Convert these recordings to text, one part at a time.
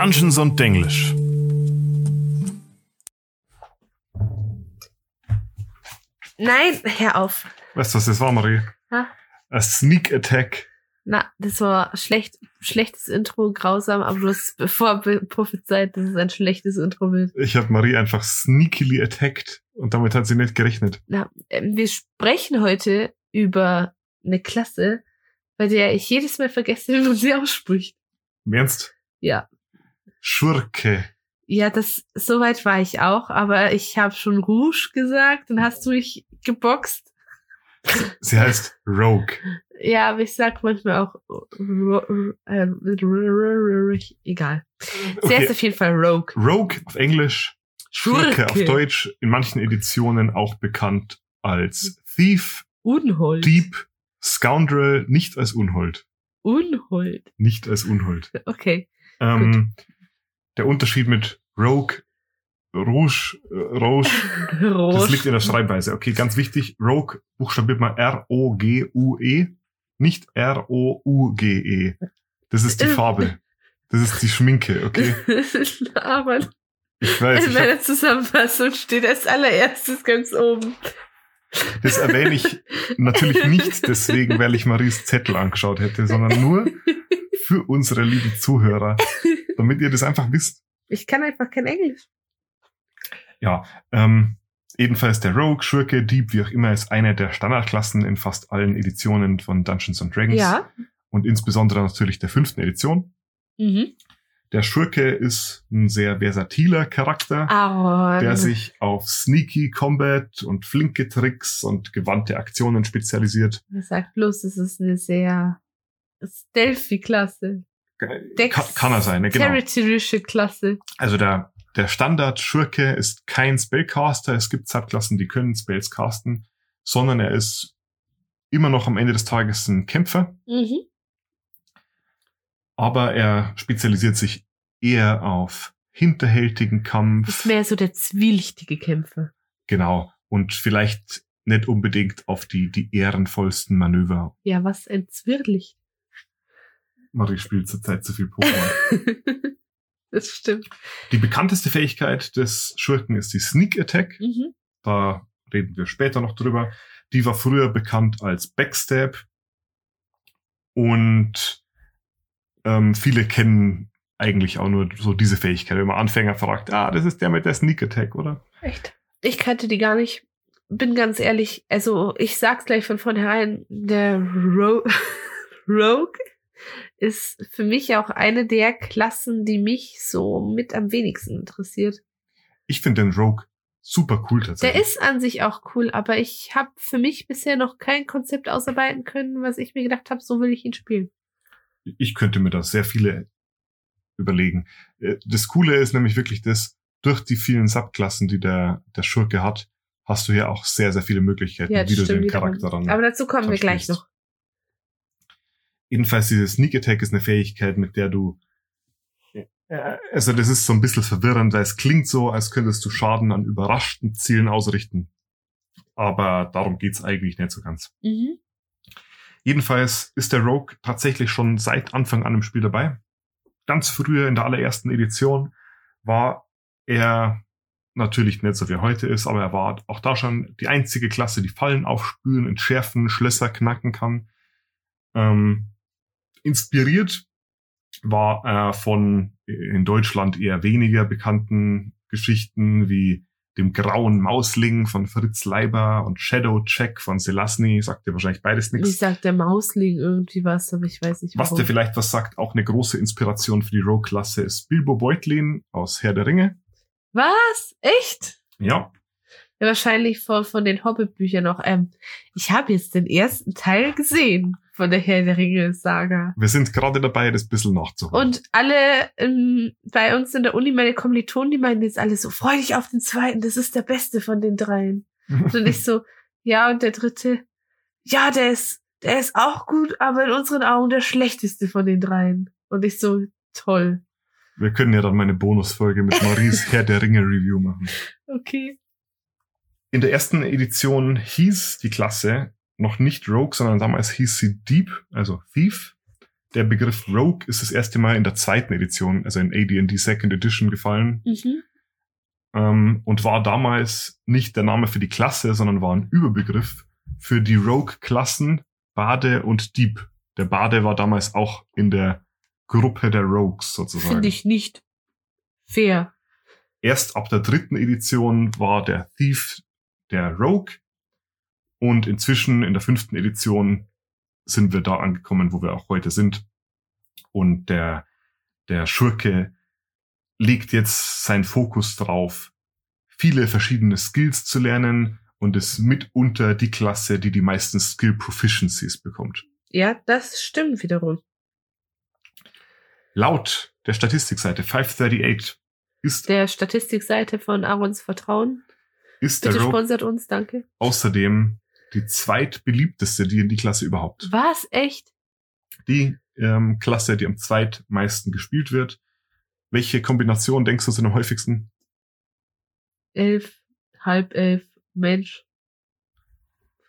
Dungeons und Denglisch. Nein, hör auf. Weißt du, was das war, Marie? Ha? A Sneak Attack. Na, das war schlecht, schlechtes Intro, grausam, aber du hast bevor prophezeit, dass es ein schlechtes Intro wird. Ich habe Marie einfach sneakily attacked und damit hat sie nicht gerechnet. Na, ähm, wir sprechen heute über eine Klasse, bei der ich jedes Mal vergesse, wie man sie ausspricht. Im Ernst? Ja. Schurke. Ja, das soweit war ich auch, aber ich habe schon Rouge gesagt und hast du mich geboxt. Sie heißt Rogue. Ja, aber ich sag manchmal auch äh, egal. Sie heißt auf jeden Fall Rogue. Rogue auf Englisch, Schurke auf. Deutsch, in manchen Editionen auch bekannt als Thief, Unhold. Dieb, Scoundrel, nicht als Unhold. Unhold. Nicht als Unhold. Okay. Ähm, der Unterschied mit Rogue, Rouge, äh, Rouge, das liegt in der Schreibweise. Okay, ganz wichtig. Rogue buchstabiert man R-O-G-U-E, nicht R-O-U-G-E. Das ist die Farbe. Das ist die Schminke, okay? aber Ich weiß, in meiner Zusammenfassung steht als allererstes ganz oben. das erwähne ich natürlich nicht deswegen, weil ich Maries Zettel angeschaut hätte, sondern nur für unsere lieben Zuhörer, damit ihr das einfach wisst. Ich kann einfach kein Englisch. Ja, ähm, ebenfalls der Rogue, Schurke, Dieb, wie auch immer, ist eine der Standardklassen in fast allen Editionen von Dungeons and Dragons. Ja. Und insbesondere natürlich der fünften Edition. Mhm. Der Schurke ist ein sehr versatiler Charakter, Aaron. der sich auf Sneaky Combat und flinke Tricks und gewandte Aktionen spezialisiert. Er sagt bloß, es ist eine sehr stealthy-Klasse. Ka kann er sein, ne? genau. Territorische Klasse. Also der, der Standard-Schurke ist kein Spellcaster. Es gibt Subklassen, die können Spells casten, sondern er ist immer noch am Ende des Tages ein Kämpfer, Mhm. aber er spezialisiert sich eher auf hinterhältigen Kampf. Ist mehr so der zwielichtige Kämpfer. Genau. Und vielleicht nicht unbedingt auf die, die ehrenvollsten Manöver. Ja, was ein Zwirrlicht. Marie spielt zurzeit zu viel Pokémon. das stimmt. die bekannteste Fähigkeit des Schurken ist die Sneak Attack. Mhm. Da reden wir später noch drüber. Die war früher bekannt als Backstab. Und ähm, viele kennen eigentlich auch nur so diese Fähigkeit. Wenn man Anfänger fragt, ah, das ist der mit der Sneak Attack, oder? Echt? Ich kannte die gar nicht. Bin ganz ehrlich, also ich sag's gleich von vornherein, der Ro Rogue ist für mich auch eine der Klassen, die mich so mit am wenigsten interessiert. Ich finde den Rogue super cool Der tatsächlich. ist an sich auch cool, aber ich habe für mich bisher noch kein Konzept ausarbeiten können, was ich mir gedacht habe, so will ich ihn spielen. ich könnte mir da sehr viele überlegen. Äh, Das Coole ist nämlich wirklich das, durch die vielen Subklassen, die der, der Schurke hat, hast du hier auch sehr, sehr viele Möglichkeiten, Ja, wie du stimmt den wiederum. Charakter dann. Aber dazu kommen dann wir gleich noch. Jedenfalls diese Sneak Attack ist eine Fähigkeit, mit der du äh, also das ist so ein bisschen verwirrend, weil es klingt so, als könntest du Schaden an überraschten Zielen ausrichten. Aber darum geht's eigentlich nicht so ganz. Mhm. Jedenfalls ist der Rogue tatsächlich schon seit Anfang an im Spiel dabei. Ganz früher in der allerersten Edition war er natürlich nicht so wie er heute ist, aber er war auch da schon die einzige Klasse, die Fallen aufspüren, entschärfen, Schlösser knacken kann. Ähm, inspiriert war er von in Deutschland eher weniger bekannten Geschichten wie dem grauen Mausling von Fritz Leiber und Shadow Check von Selassie. Sagt dir wahrscheinlich beides nichts. Ich sag der Mausling irgendwie was, aber ich weiß nicht Was warum. dir vielleicht was sagt, auch eine große Inspiration für die Rogue-Klasse ist Bilbo Beutlin aus Herr der Ringe. Was? Echt? Ja, Ja, wahrscheinlich von, von den Hobbit-Büchern noch. Ähm, ich habe jetzt den ersten Teil gesehen von der Herr der Ringe-Saga. wir sind gerade dabei, das bisschen nachzuholen. Und alle ähm, bei uns in der Uni, meine Kommilitonen, die meinen jetzt alle so, freu dich auf den zweiten, das ist der beste von den dreien. Und ich so, ja, und der dritte, ja, der ist, der ist auch gut, aber in unseren Augen der schlechteste von den dreien. Und ich so, toll. wir können ja dann mal eine Bonusfolge mit Maries Herr der Ringe Review machen. Okay. In der ersten Edition hieß die Klasse noch nicht Rogue, sondern damals hieß sie Dieb, also Thief. der Begriff Rogue ist das erste Mal in der zweiten Edition, also in AD&D Second Edition gefallen Mhm. ähm, und war damals nicht der Name für die Klasse, sondern war ein Überbegriff für die Rogue-Klassen Bade und Dieb. Der Bade war damals auch in der Gruppe der Rogues sozusagen. Finde ich nicht fair. Erst ab der dritten Edition war der Thief der Rogue und inzwischen in der fünften Edition sind wir da angekommen, wo wir auch heute sind. Und der, der Schurke legt jetzt seinen Fokus drauf, viele verschiedene Skills zu lernen und ist mitunter die Klasse, die die meisten Skill Proficiencies bekommt. Ja, das stimmt wiederum. Laut der Statistikseite 538 ist, Der Statistikseite von Aarons Vertrauen. Ist der Bitte Rogue sponsert uns, danke. außerdem die zweitbeliebteste D&D-Klasse überhaupt. Was? Echt? Die ähm, Klasse, die am zweitmeisten gespielt wird. Welche Kombination denkst du sind am häufigsten? Elf, halb elf, Mensch.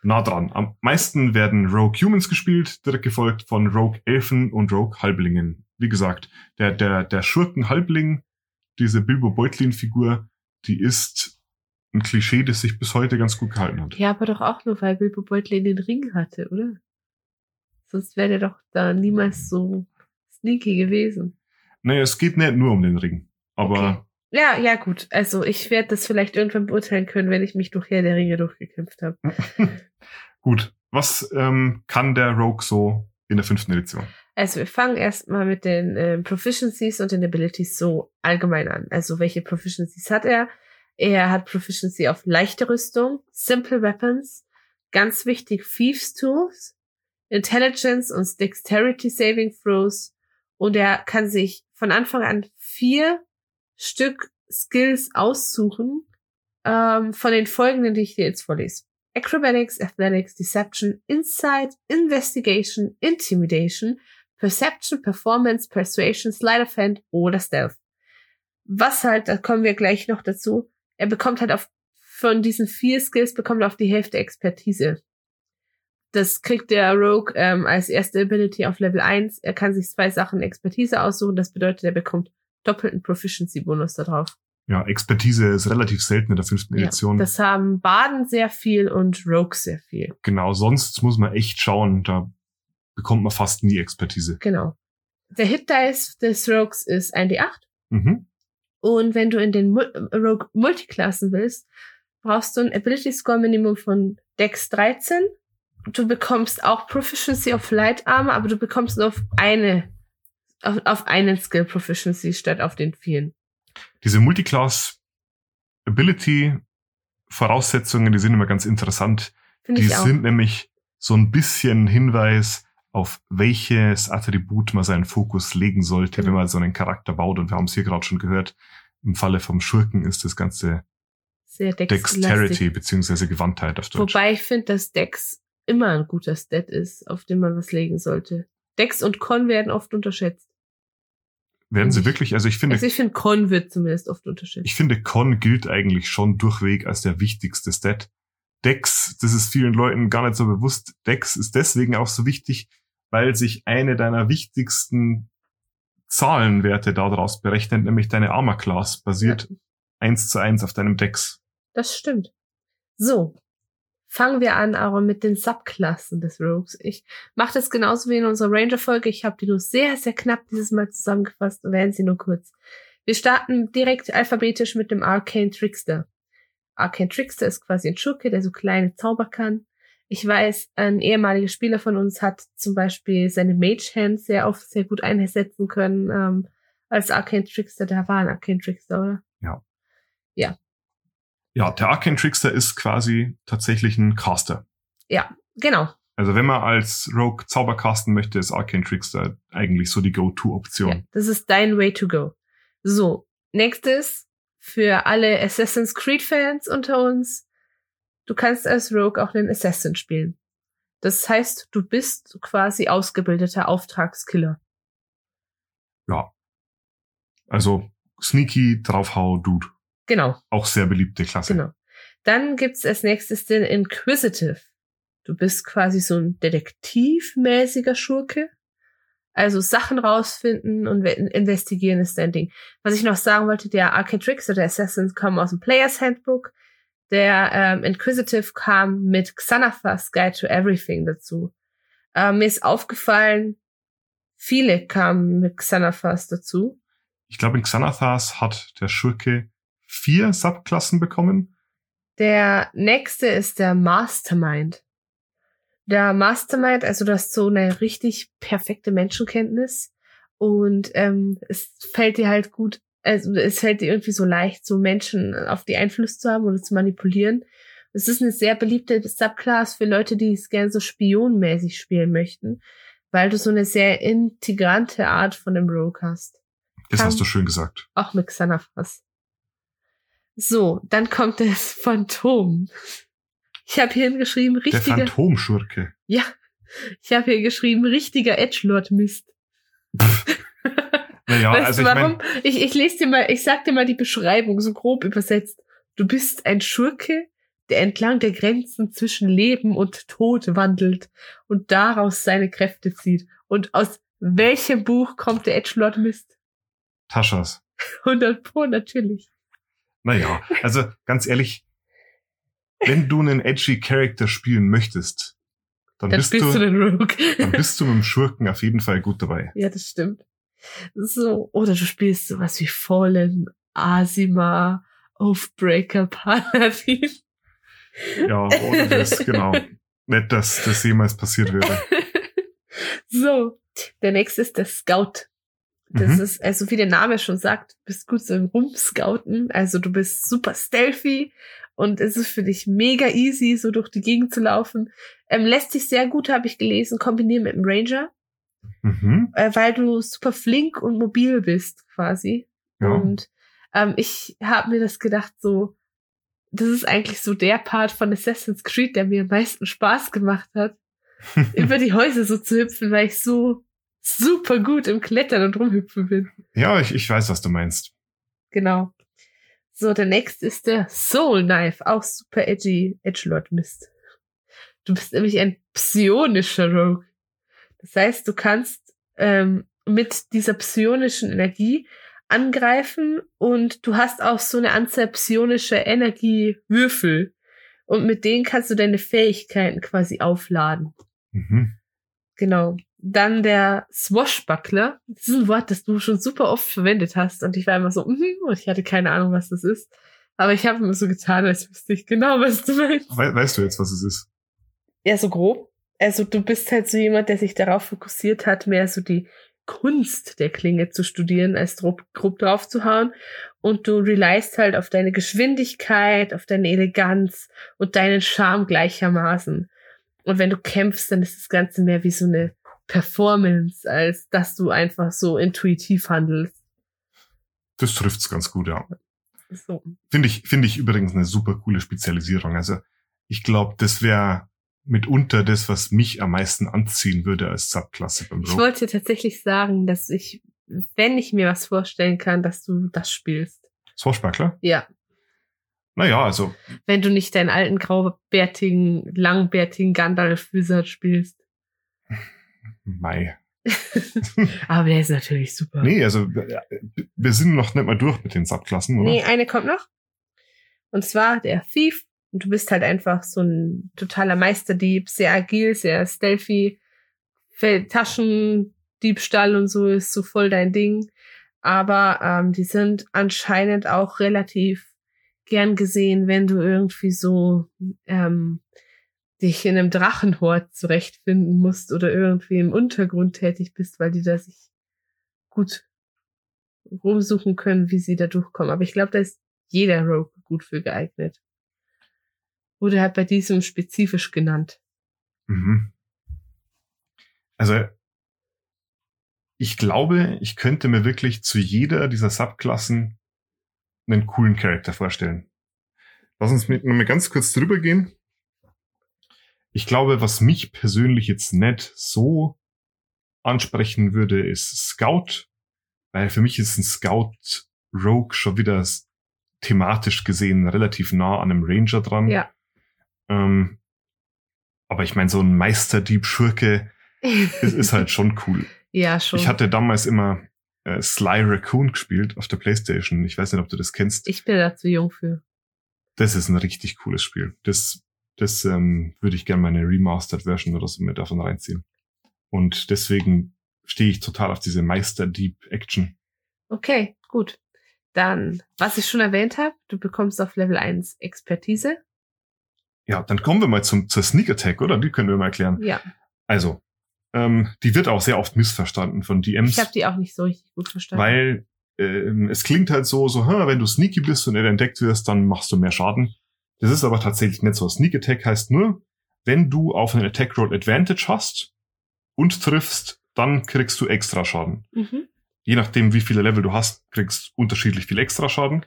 Nah dran. Am meisten werden Rogue Humans gespielt, direkt gefolgt von Rogue Elfen und Rogue Halblingen. Wie gesagt, der, der, der Schurken-Halbling, diese Bilbo Beutlin-Figur, die ist ein Klischee, das sich bis heute ganz gut gehalten hat. Ja, aber doch auch nur, weil Bilbo Beutlin den Ring hatte, oder? Sonst wäre der doch da niemals so sneaky gewesen. Naja, es geht nicht nur um den Ring. Aber Ja, ja, gut. Also ich werde das vielleicht irgendwann beurteilen können, wenn ich mich durch Herr der Ringe durchgekämpft habe. gut. Was ähm, kann der Rogue so in der fünften Edition? Also wir fangen erstmal mit den ähm, Proficiencies und den Abilities so allgemein an. Also welche Proficiencies hat er? Er hat Proficiency auf leichte Rüstung, Simple Weapons, ganz wichtig Thieves Tools, Intelligence und Dexterity Saving Throws und er kann sich von Anfang an vier Stück Skills aussuchen ähm, von den folgenden, die ich dir jetzt vorlese. Acrobatics, Athletics, Deception, Insight, Investigation, Intimidation, Perception, Performance, Persuasion, Sleight of Hand oder Stealth. Was halt, da kommen wir gleich noch dazu, er bekommt halt auf, von diesen vier Skills bekommt er auf die Hälfte Expertise. Das kriegt der Rogue ähm, als erste Ability auf Level 1. Er kann sich zwei Sachen Expertise aussuchen. Das bedeutet, er bekommt doppelten Proficiency-Bonus da drauf. Ja, Expertise ist relativ selten in der fünften Ja, Edition. das haben Baden sehr viel und Rogue sehr viel. genau, sonst muss man echt schauen, da bekommt man fast nie Expertise. Genau. Der Hit Dice des Rogues ist 1d8. Mhm. Und wenn du in den Mul Rogue Multiklassen willst, brauchst du ein Ability Score Minimum von Dex 13. Du bekommst auch Proficiency auf Light Armor, aber du bekommst nur auf eine, auf, auf einen Skill Proficiency statt auf den vielen. Diese Multiclass Ability Voraussetzungen, die sind immer ganz interessant. Finde Die ich auch. sind nämlich so ein bisschen Hinweis auf welches Attribut man seinen Fokus legen sollte, wenn man so einen Charakter baut. Und wir haben es hier gerade schon gehört, im Falle vom Schurken ist das ganze Sehr Dex Dexterity beziehungsweise Gewandtheit auf Deutsch. Wobei ich finde, dass Dex immer ein guter Stat ist, auf den man was legen sollte. Dex und Con werden oft unterschätzt. Werden sie ich- wirklich, also ich finde, Also ich finde, Con wird zumindest oft unterschätzt. Ich finde, Con gilt eigentlich schon durchweg als der wichtigste Stat. Dex, das ist vielen Leuten gar nicht so bewusst. Dex ist deswegen auch so wichtig, weil sich eine deiner wichtigsten Zahlenwerte daraus berechnet, nämlich deine Armor Class basiert Ja, eins zu eins auf deinem Dex. das stimmt. So, fangen wir an, aber mit den Subklassen des Rogues. Ich mache das genauso wie in unserer Ranger-Folge. Ich habe die nur sehr, sehr knapp dieses Mal zusammengefasst und werden sie nur kurz. Wir starten direkt alphabetisch mit dem Arcane Trickster. Arcane Trickster ist quasi ein Schurke, der so kleine Zauber kann. Ich weiß, ein ehemaliger Spieler von uns hat zum Beispiel seine Mage Hand sehr oft sehr gut einsetzen können ähm, als Arcane Trickster. Der war ein Arcane Trickster, oder? Ja, der Arcane Trickster ist quasi tatsächlich ein Caster. Ja, genau. Also wenn man als Rogue Zauber casten möchte, ist Arcane Trickster eigentlich so die Go-To-Option. Ja, das ist dein Way to go. So, nächstes für alle Assassin's Creed Fans unter uns. Du kannst als Rogue auch den Assassin spielen. Das heißt, du bist quasi ausgebildeter Auftragskiller. ja. Also Sneaky, Draufhau, Dude. Genau, Auch sehr beliebte Klasse. genau. Dann gibt's als nächstes den Inquisitive. Du bist quasi so ein detektivmäßiger Schurke. Also Sachen rausfinden und investigieren ist dein Ding. Was ich noch sagen wollte, der Arcatrix oder Assassins kommen aus dem Players Handbook. Der ähm, Inquisitive kam mit Xanathas Guide to Everything dazu. Ähm, mir ist aufgefallen, viele kamen mit Xanathas dazu. Ich glaube, in Xanathas hat der Schurke vier Subklassen bekommen. Der nächste ist der Mastermind. Der Mastermind, also du hast so eine richtig perfekte Menschenkenntnis und ähm, es fällt dir halt gut, also es fällt dir irgendwie so leicht, so Menschen auf die Einfluss zu haben oder zu manipulieren. Es ist eine sehr beliebte Subclass für Leute, die es gerne so spionmäßig spielen möchten, weil du so eine sehr integrante Art von dem Rogue hast. Das hast du schön gesagt. Auch mit Xanathas. So, dann kommt das Phantom. Ich habe hier hingeschrieben, richtiger... Der Phantomschurke. Ja, ich habe hier geschrieben, richtiger Edgelord-Mist. naja, weißt also du warum? Ich, mein... ich, ich lese dir mal, ich sag dir mal die Beschreibung, so grob übersetzt. Du bist ein Schurke, der entlang der Grenzen zwischen Leben und Tod wandelt und daraus seine Kräfte zieht. Und aus welchem Buch kommt der Edgelord Mist? Taschas. 100 Pro, natürlich. Naja, also ganz ehrlich, wenn du einen edgy Character spielen möchtest, dann, dann bist, du, du dann bist du mit dem Schurken auf jeden Fall gut dabei. Ja, das stimmt. So, oder du spielst sowas wie Fallen, Asima, Oathbreaker, Paladin. Ja, oder das, genau. Nicht, dass das jemals passiert wäre. so, der nächste ist der Scout. Das mhm. ist, also wie der Name schon sagt, bist gut so im Rumscouten. Also du bist super stealthy und es ist für dich mega easy, so durch die Gegend zu laufen. Ähm, lässt sich sehr gut, habe ich gelesen, kombinieren mit dem Ranger. Mhm. Äh, weil du super flink und mobil bist, quasi. Ja. Und ähm, ich habe mir das gedacht, so, das ist eigentlich so der Part von Assassin's Creed, der mir am meisten Spaß gemacht hat, über die Häuser so zu hüpfen, weil ich so super gut im Klettern und rumhüpfen bin. Ja, ich, ich weiß, was du meinst. Genau. So, der nächste ist der Soul Knife, auch super edgy Edgelord Mist. Du bist nämlich ein psionischer Rogue. Das heißt, du kannst ähm, mit dieser psionischen Energie angreifen und du hast auch so eine Anzahl psionischer Energiewürfel. Und mit denen kannst du deine Fähigkeiten quasi aufladen. Mhm. Genau. Dann der Swashbuckler. Das ist ein Wort, das du schon super oft verwendet hast. Und ich war immer so, mm und ich hatte keine Ahnung, was das ist. Aber ich habe immer so getan, als wüsste ich genau, was du meinst. We weißt du jetzt, was es ist? Ja, so grob. Also du bist halt so jemand, der sich darauf fokussiert hat, mehr so die Kunst der Klinge zu studieren, als grob, grob drauf zu hauen. Und du relyst halt auf deine Geschwindigkeit, auf deine Eleganz und deinen Charme gleichermaßen. Und wenn du kämpfst, dann ist das Ganze mehr wie so eine Performance, als dass du einfach so intuitiv handelst. Das trifft's ganz gut, ja. So. Finde ich, finde ich übrigens eine super coole Spezialisierung. Also ich glaube, das wäre mitunter das, was mich am meisten anziehen würde als Subklasse beim Rogue. Ich wollte tatsächlich sagen, dass ich, wenn ich mir was vorstellen kann, dass du das spielst. Swashbuckler? Ja. Naja, also. Wenn du nicht deinen alten graubärtigen, langbärtigen Gandalf-Wizard spielst. Mai. Aber der ist natürlich super. Nee, also wir sind noch nicht mal durch mit den Subklassen, oder? Nee, eine kommt noch. Und zwar der Thief. Und du bist halt einfach so ein totaler Meisterdieb, sehr agil, sehr stealthy. Taschendiebstahl und so ist so voll dein Ding. Aber ähm, die sind anscheinend auch relativ gern gesehen, wenn du irgendwie so ähm, dich in einem Drachenhort zurechtfinden musst oder irgendwie im Untergrund tätig bist, weil die da sich gut rumsuchen können, wie sie da durchkommen. Aber ich glaube, da ist jeder Rogue gut für geeignet. Wurde halt bei diesem spezifisch genannt. Mhm. Also, ich glaube, ich könnte mir wirklich zu jeder dieser Subklassen einen coolen Charakter vorstellen. Lass uns mit, mal ganz kurz drüber gehen. Ich glaube, was mich persönlich jetzt nicht so ansprechen würde, ist Scout, weil für mich ist ein Scout Rogue schon wieder thematisch gesehen relativ nah an einem Ranger dran. Ja. Ähm, aber ich meine, so ein Meisterdieb Schurke ist, ist halt schon cool. Ja, schon. Ich hatte damals immer äh, Sly Raccoon gespielt auf der Playstation. Ich weiß nicht, ob du das kennst. ich bin da zu jung für. Das ist ein richtig cooles Spiel. Das, das ähm, würde ich gerne meine Remastered Version oder so mit davon reinziehen. Und deswegen stehe ich total auf diese Meister Deep Action. Okay, gut. Dann, was ich schon erwähnt habe, du bekommst auf Level 1 Expertise. Ja, dann kommen wir mal zum, zur Sneak Attack, oder? Die können wir mal erklären. Ja, Also, ähm, die wird auch sehr oft missverstanden von DMs. ich habe die auch nicht so richtig gut verstanden. weil ähm, es klingt halt so, so, "Hä, wenn du sneaky bist und entdeckt wirst, dann machst du mehr Schaden. Das ist aber tatsächlich nicht so. Sneak Attack heißt nur, wenn du auf einen Attack Roll Advantage hast und triffst, dann kriegst du extra Schaden. mhm. Je nachdem, wie viele Level du hast, kriegst unterschiedlich viel extra Schaden.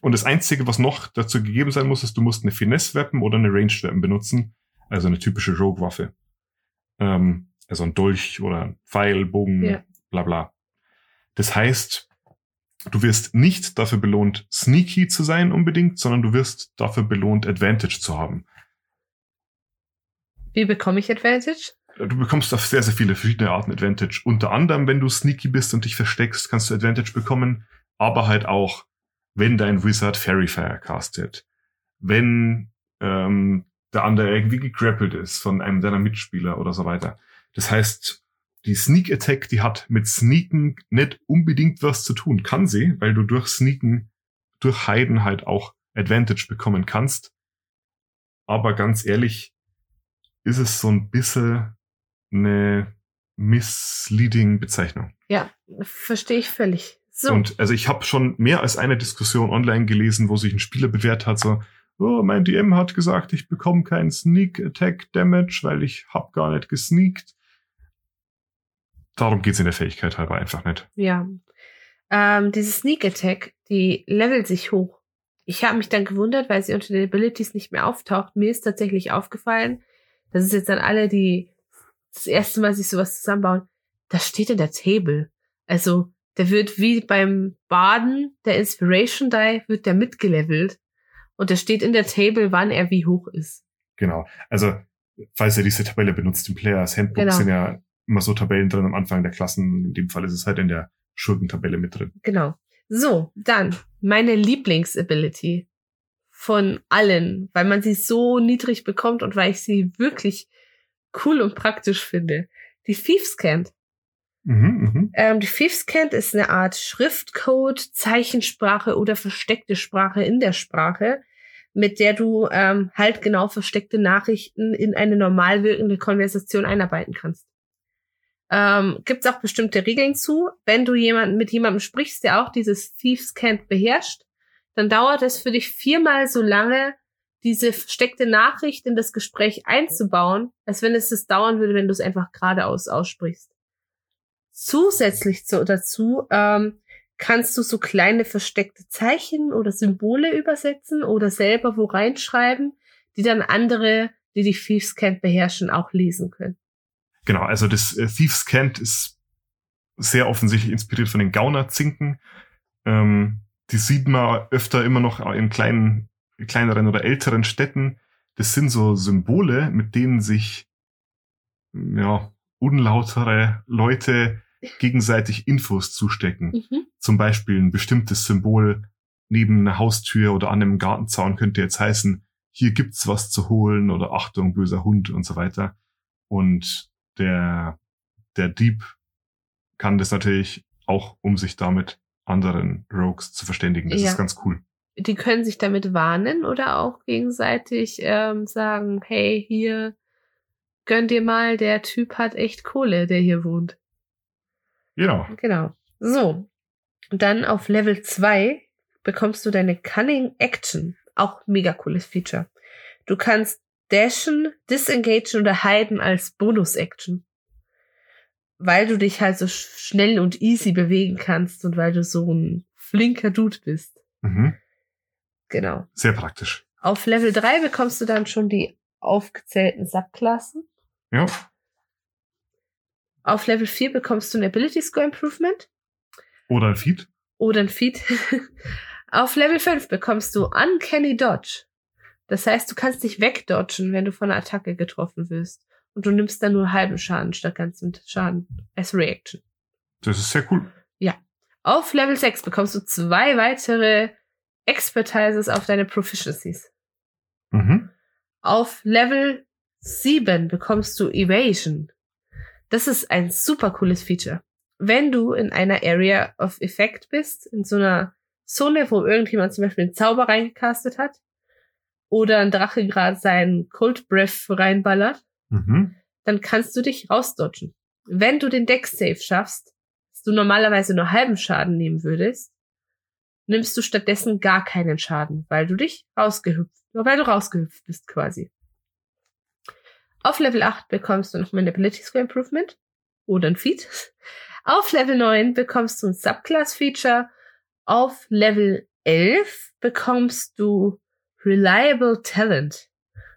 Und das Einzige, was noch dazu gegeben sein muss, ist, du musst eine Finesse-Weapon oder eine Ranged-Weapon benutzen. Also eine typische Rogue-Waffe. Ähm, also ein Dolch oder ein Pfeil, Bogen, Ja. bla bla. Das heißt, du wirst nicht dafür belohnt, sneaky zu sein unbedingt, sondern du wirst dafür belohnt, Advantage zu haben. Wie bekomme ich Advantage? Du bekommst auf sehr, sehr viele verschiedene Arten Advantage. Unter anderem, wenn du sneaky bist und dich versteckst, kannst du Advantage bekommen, aber halt auch, wenn dein Wizard Fairy Fire castet. Wenn ähm, der andere irgendwie gegrappelt ist von einem deiner Mitspieler oder so weiter. Das heißt, die Sneak Attack, die hat mit Sneaken nicht unbedingt was zu tun. Kann sie, weil du durch Sneaken, durch Heiden halt auch Advantage bekommen kannst. Aber ganz ehrlich, ist es so ein bisschen eine misleading Bezeichnung. Ja, verstehe ich völlig. So, Und also ich habe schon mehr als eine Diskussion online gelesen, wo sich ein Spieler bewährt hat, so, oh, mein DM hat gesagt, ich bekomme keinen Sneak Attack Damage, weil ich hab gar nicht gesneakt. Darum geht's in der Fähigkeit halber einfach nicht. ja. Ähm, diese Sneak Attack, die levelt sich hoch. Ich habe mich dann gewundert, weil sie unter den Abilities nicht mehr auftaucht. Mir ist tatsächlich aufgefallen, das ist jetzt an alle, die das erste Mal sich sowas zusammenbauen, das steht in der Table. Also, der wird wie beim Baden, der Inspiration Die, wird der mitgelevelt. Und der steht in der Table, wann er wie hoch ist. Genau. Also, falls ihr diese Tabelle benutzt im Players Handbook, Genau. sind ja immer so Tabellen drin am Anfang der Klassen. In dem Fall ist es halt in der Schurkentabelle mit drin. Genau. So, dann meine Lieblingsability von allen, weil man sie so niedrig bekommt und weil ich sie wirklich cool und praktisch finde. Die Thieves Cant. Mhm, mhm. Ähm, die Thieves Cant ist eine Art Schriftcode, Zeichensprache oder versteckte Sprache in der Sprache, mit der du ähm, halt genau versteckte Nachrichten in eine normal wirkende Konversation einarbeiten kannst. Ähm, Gibt es auch bestimmte Regeln zu. Wenn du jemanden mit jemandem sprichst, der auch dieses Thieves Cant beherrscht, dann dauert es für dich viermal so lange, diese versteckte Nachricht in das Gespräch einzubauen, als wenn es das dauern würde, wenn du es einfach geradeaus aussprichst. Zusätzlich zu, dazu ähm, kannst du so kleine versteckte Zeichen oder Symbole übersetzen oder selber wo reinschreiben, die dann andere, die die Thieves Cant beherrschen, auch lesen können. Genau, also das äh, Thieves Cant ist sehr offensichtlich inspiriert von den Gaunerzinken. Ähm, die sieht man öfter immer noch in kleinen, kleineren oder älteren Städten. Das sind so Symbole, mit denen sich ja, unlautere Leute gegenseitig Infos zustecken. Mhm. Zum Beispiel ein bestimmtes Symbol neben einer Haustür oder an einem Gartenzaun könnte jetzt heißen, hier gibt's was zu holen oder Achtung, böser Hund und so weiter. Und der, der Dieb kann das natürlich auch, um sich damit anderen Rogues zu verständigen. Das Ja. ist ganz cool. Die können sich damit warnen oder auch gegenseitig ähm, sagen, hey, hier, gönn dir mal, der Typ hat echt Kohle, der hier wohnt. Genau. Genau. So. Und dann auf Level 2 bekommst du deine Cunning Action. Auch mega cooles Feature. Du kannst dashen, disengagen oder hiden als Bonus-Action. Weil du dich halt so sch- schnell und easy bewegen kannst und weil du so ein flinker Dude bist. Mhm. Genau. Sehr praktisch. Auf Level 3 bekommst du dann schon die aufgezählten Subklassen. Ja. Auf Level 4 bekommst du ein Ability Score Improvement. Oder ein Feed. oder ein Feed. Auf Level 5 bekommst du Uncanny Dodge. Das heißt, du kannst dich wegdodgen, wenn du von einer Attacke getroffen wirst. und du nimmst dann nur halben Schaden statt ganzem Schaden als Reaction. Das ist sehr cool. Auf Level 6 bekommst du zwei weitere Expertises auf deine Proficiencies. Mhm. Auf Level 7 bekommst du Evasion. Das ist ein super cooles Feature. Wenn du in einer Area of Effect bist, in so einer Zone, wo irgendjemand zum Beispiel einen Zauber reingecastet hat, oder ein Drache gerade seinen Cold Breath reinballert, Mhm. dann kannst du dich rausdodgen. Wenn du den Deck Save schaffst, dass du normalerweise nur halben Schaden nehmen würdest, nimmst du stattdessen gar keinen Schaden, weil du dich rausgehüpft, weil du rausgehüpft bist quasi. Auf Level 8 bekommst du noch mal ein Ability Score Improvement oder ein Feat. Auf Level 9 bekommst du ein Subclass Feature. Auf Level 11 bekommst du Reliable Talent.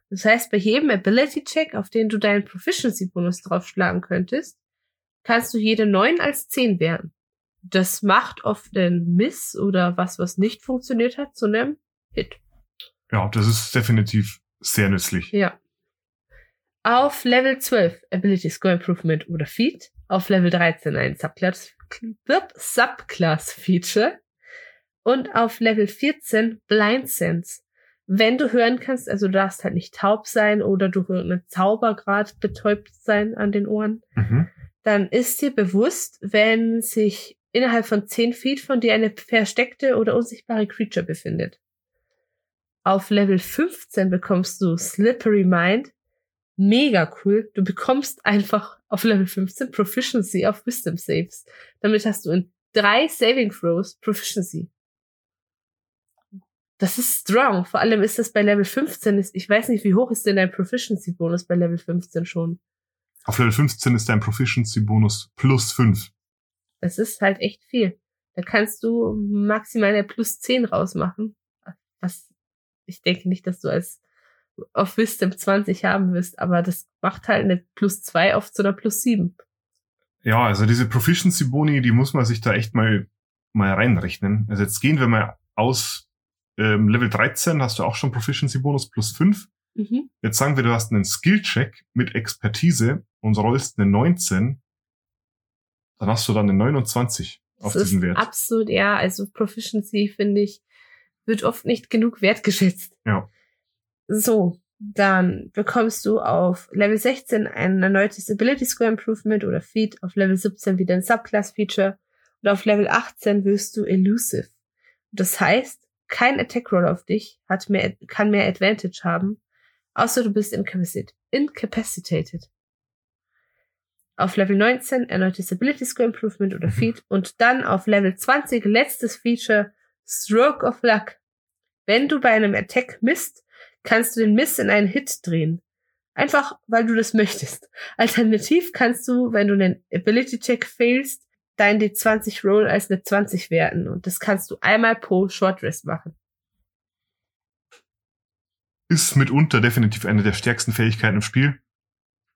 Das heißt, bei jedem Ability Check, auf den du deinen Proficiency Bonus draufschlagen könntest, kannst du jede 9 als 10 werten. Das macht oft einen Miss oder was, was nicht funktioniert hat, zu einem Hit. Ja, das ist definitiv sehr nützlich. Ja. Auf Level 12 Ability Score Improvement oder Feat. Auf Level 13 ein Subclass, Subclass Feature. Und auf Level 14 Blind Sense. Wenn du hören kannst, also du darfst halt nicht taub sein oder durch irgendeinen Zauber gerade betäubt sein an den Ohren, Mhm. dann ist dir bewusst, wenn sich innerhalb von 10 Feet von dir eine versteckte oder unsichtbare Creature befindet. Auf Level 15 bekommst du Slippery Mind. Mega cool. Du bekommst einfach auf Level 15 Proficiency auf Wisdom Saves. Damit hast du in drei Saving Throws Proficiency. Das ist strong. Vor allem ist das bei Level 15. Ist, ich weiß nicht, wie hoch ist denn dein Proficiency Bonus bei Level 15 schon? Auf Level 15 ist dein Proficiency-Bonus plus 5. Das ist halt echt viel. Da kannst du maximal eine plus 10 rausmachen. Was ich denke nicht, dass du als auf Wisdom 20 haben wirst, aber das macht halt eine plus 2 auf zu einer plus 7. Ja, also diese Proficiency-Boni, die muss man sich da echt mal, mal reinrechnen. Also jetzt gehen wir mal aus ähm, Level 13 hast du auch schon Proficiency-Bonus plus 5. Mhm. Jetzt sagen wir, du hast einen Skill-Check mit Expertise und rollst eine 19. Dann hast du dann eine 29 auf Das diesen ist Wert. absolut, ja, also Proficiency, finde ich, wird oft nicht genug wertgeschätzt. Ja. So, dann bekommst du auf Level 16 ein erneutes Ability Score Improvement oder Feat, auf Level 17 wieder ein Subclass Feature und auf Level 18 wirst du Elusive. Das heißt, kein Attack Roll auf dich hat mehr, kann mehr Advantage haben, außer du bist incapacit incapacitated. Auf Level 19 erneutes Ability Score Improvement oder Mhm. Feat und dann auf Level 20 letztes Feature Stroke of Luck. Wenn du bei einem Attack misst, kannst du den Miss in einen Hit drehen. Einfach, weil du das möchtest. Alternativ kannst du, wenn du einen Ability Check failst, dein D20 Roll als eine 20 werten. Und das kannst du einmal pro Short Rest machen. Ist mitunter definitiv eine der stärksten Fähigkeiten im Spiel.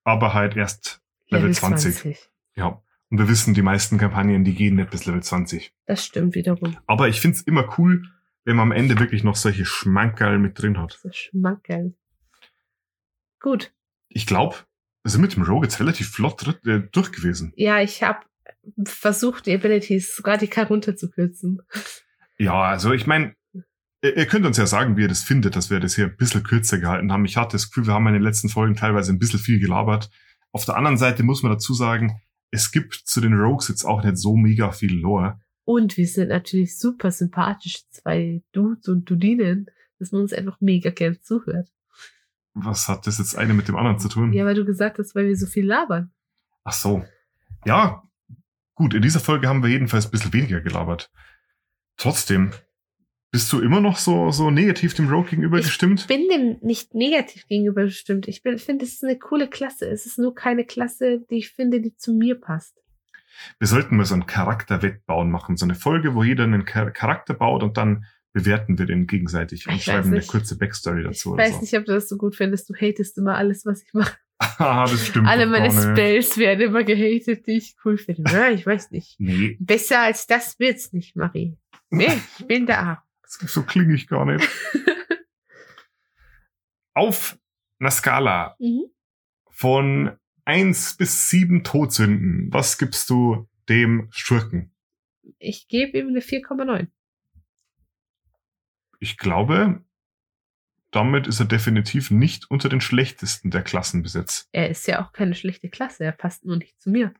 Aber halt erst Level, 20. Ja. Und wir wissen, die meisten Kampagnen, die gehen nicht bis Level 20. Das stimmt wiederum. Aber ich find's immer cool, wenn man am Ende wirklich noch solche Schmankerl mit drin hat. Schmankeln. Gut. Ich glaube, wir sind mit dem Rogue jetzt relativ flott äh, durch gewesen. Ja, ich habe versucht, die Abilities radikal runterzukürzen. Ja, also ich meine, ihr ihr könnt uns ja sagen, wie ihr das findet, dass wir das hier ein bisschen kürzer gehalten haben. Ich hatte das Gefühl, wir haben in den letzten Folgen teilweise ein bisschen viel gelabert. Auf der anderen Seite muss man dazu sagen, es gibt zu den Rogues jetzt auch nicht so mega viel Lore. Und wir sind natürlich super sympathisch, zwei Dudes und Dudinen, dass man uns einfach mega gern zuhört. Was hat das jetzt eine mit dem anderen zu tun? Ja, weil du gesagt hast, weil wir so viel labern. Ach so. Ja, gut, in dieser Folge haben wir jedenfalls ein bisschen weniger gelabert. Trotzdem, bist du immer noch so, so negativ dem Rogue gegenüber Ich gestimmt? bin dem nicht negativ gegenüber bestimmt. Ich finde, es ist eine coole Klasse. Es ist nur keine Klasse, die ich finde, die zu mir passt. Wir sollten mal so ein Charakterwettbauen machen. So eine Folge, wo jeder einen Char Charakter baut und dann bewerten wir den gegenseitig und Ich schreiben eine kurze Backstory Ich dazu oder weiß so. nicht, ob du das so gut findest. Du hatest immer alles, was ich mache. Haha, das stimmt. Alle meine. Spells werden immer gehatet, die ich cool finde. Ja, ich weiß nicht. Nee, Besser als das wird's nicht, Marie. Nee, ich bin da. so klinge ich gar nicht. Auf einer Skala Mhm. Von eins bis sieben Todsünden, was gibst du dem Schurken? Ich gebe ihm eine 4,9. Ich glaube, damit ist er definitiv nicht unter den schlechtesten der Klassen besetzt. Er ist ja auch keine schlechte Klasse, er passt nur nicht zu mir.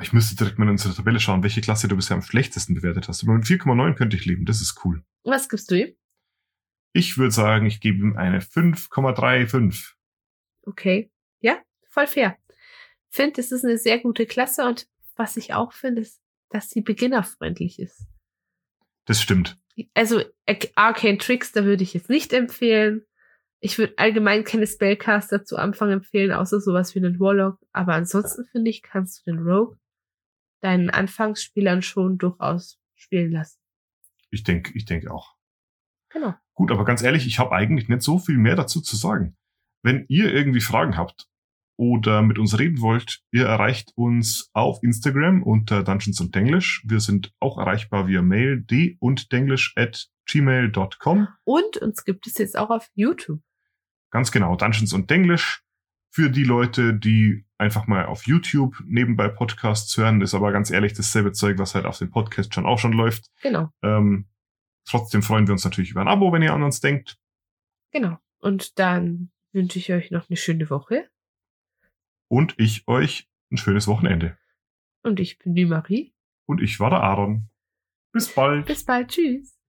Ich müsste direkt mal in unsere Tabelle schauen, welche Klasse du bisher am schlechtesten bewertet hast. Aber mit 4,9 könnte ich leben, das ist cool. Was gibst du ihm? Ich würde sagen, ich gebe ihm eine 5,35. Okay. Voll fair. Finde, es ist eine sehr gute Klasse und was ich auch finde, ist, dass sie beginnerfreundlich ist. Das stimmt. Also Arcane Tricks, da würde ich jetzt nicht empfehlen. Ich würde allgemein keine Spellcaster zu Anfang empfehlen, außer sowas wie einen Warlock. Aber ansonsten finde ich, kannst du den Rogue deinen Anfangsspielern schon durchaus spielen lassen. Ich denke, ich denke auch. Genau. Gut, aber ganz ehrlich, ich habe eigentlich nicht so viel mehr dazu zu sagen. Wenn ihr irgendwie Fragen habt oder mit uns reden wollt, ihr erreicht uns auf Instagram unter Dungeons und Denglish. Wir sind auch erreichbar via Mail d und denglish at gmail.com. Und uns gibt es jetzt auch auf YouTube. Ganz genau, Dungeons und Denglish. Für die Leute, die einfach mal auf YouTube nebenbei Podcasts hören, ist aber ganz ehrlich dasselbe Zeug, was halt auf dem Podcast schon auch schon läuft. Genau. Ähm, trotzdem freuen wir uns natürlich über ein Abo, wenn ihr an uns denkt. Genau. Und dann wünsche ich euch noch eine schöne Woche. Und ich euch ein schönes Wochenende. Und ich bin die Marie. Und ich war der Aaron. Bis bald. Bis bald. Tschüss.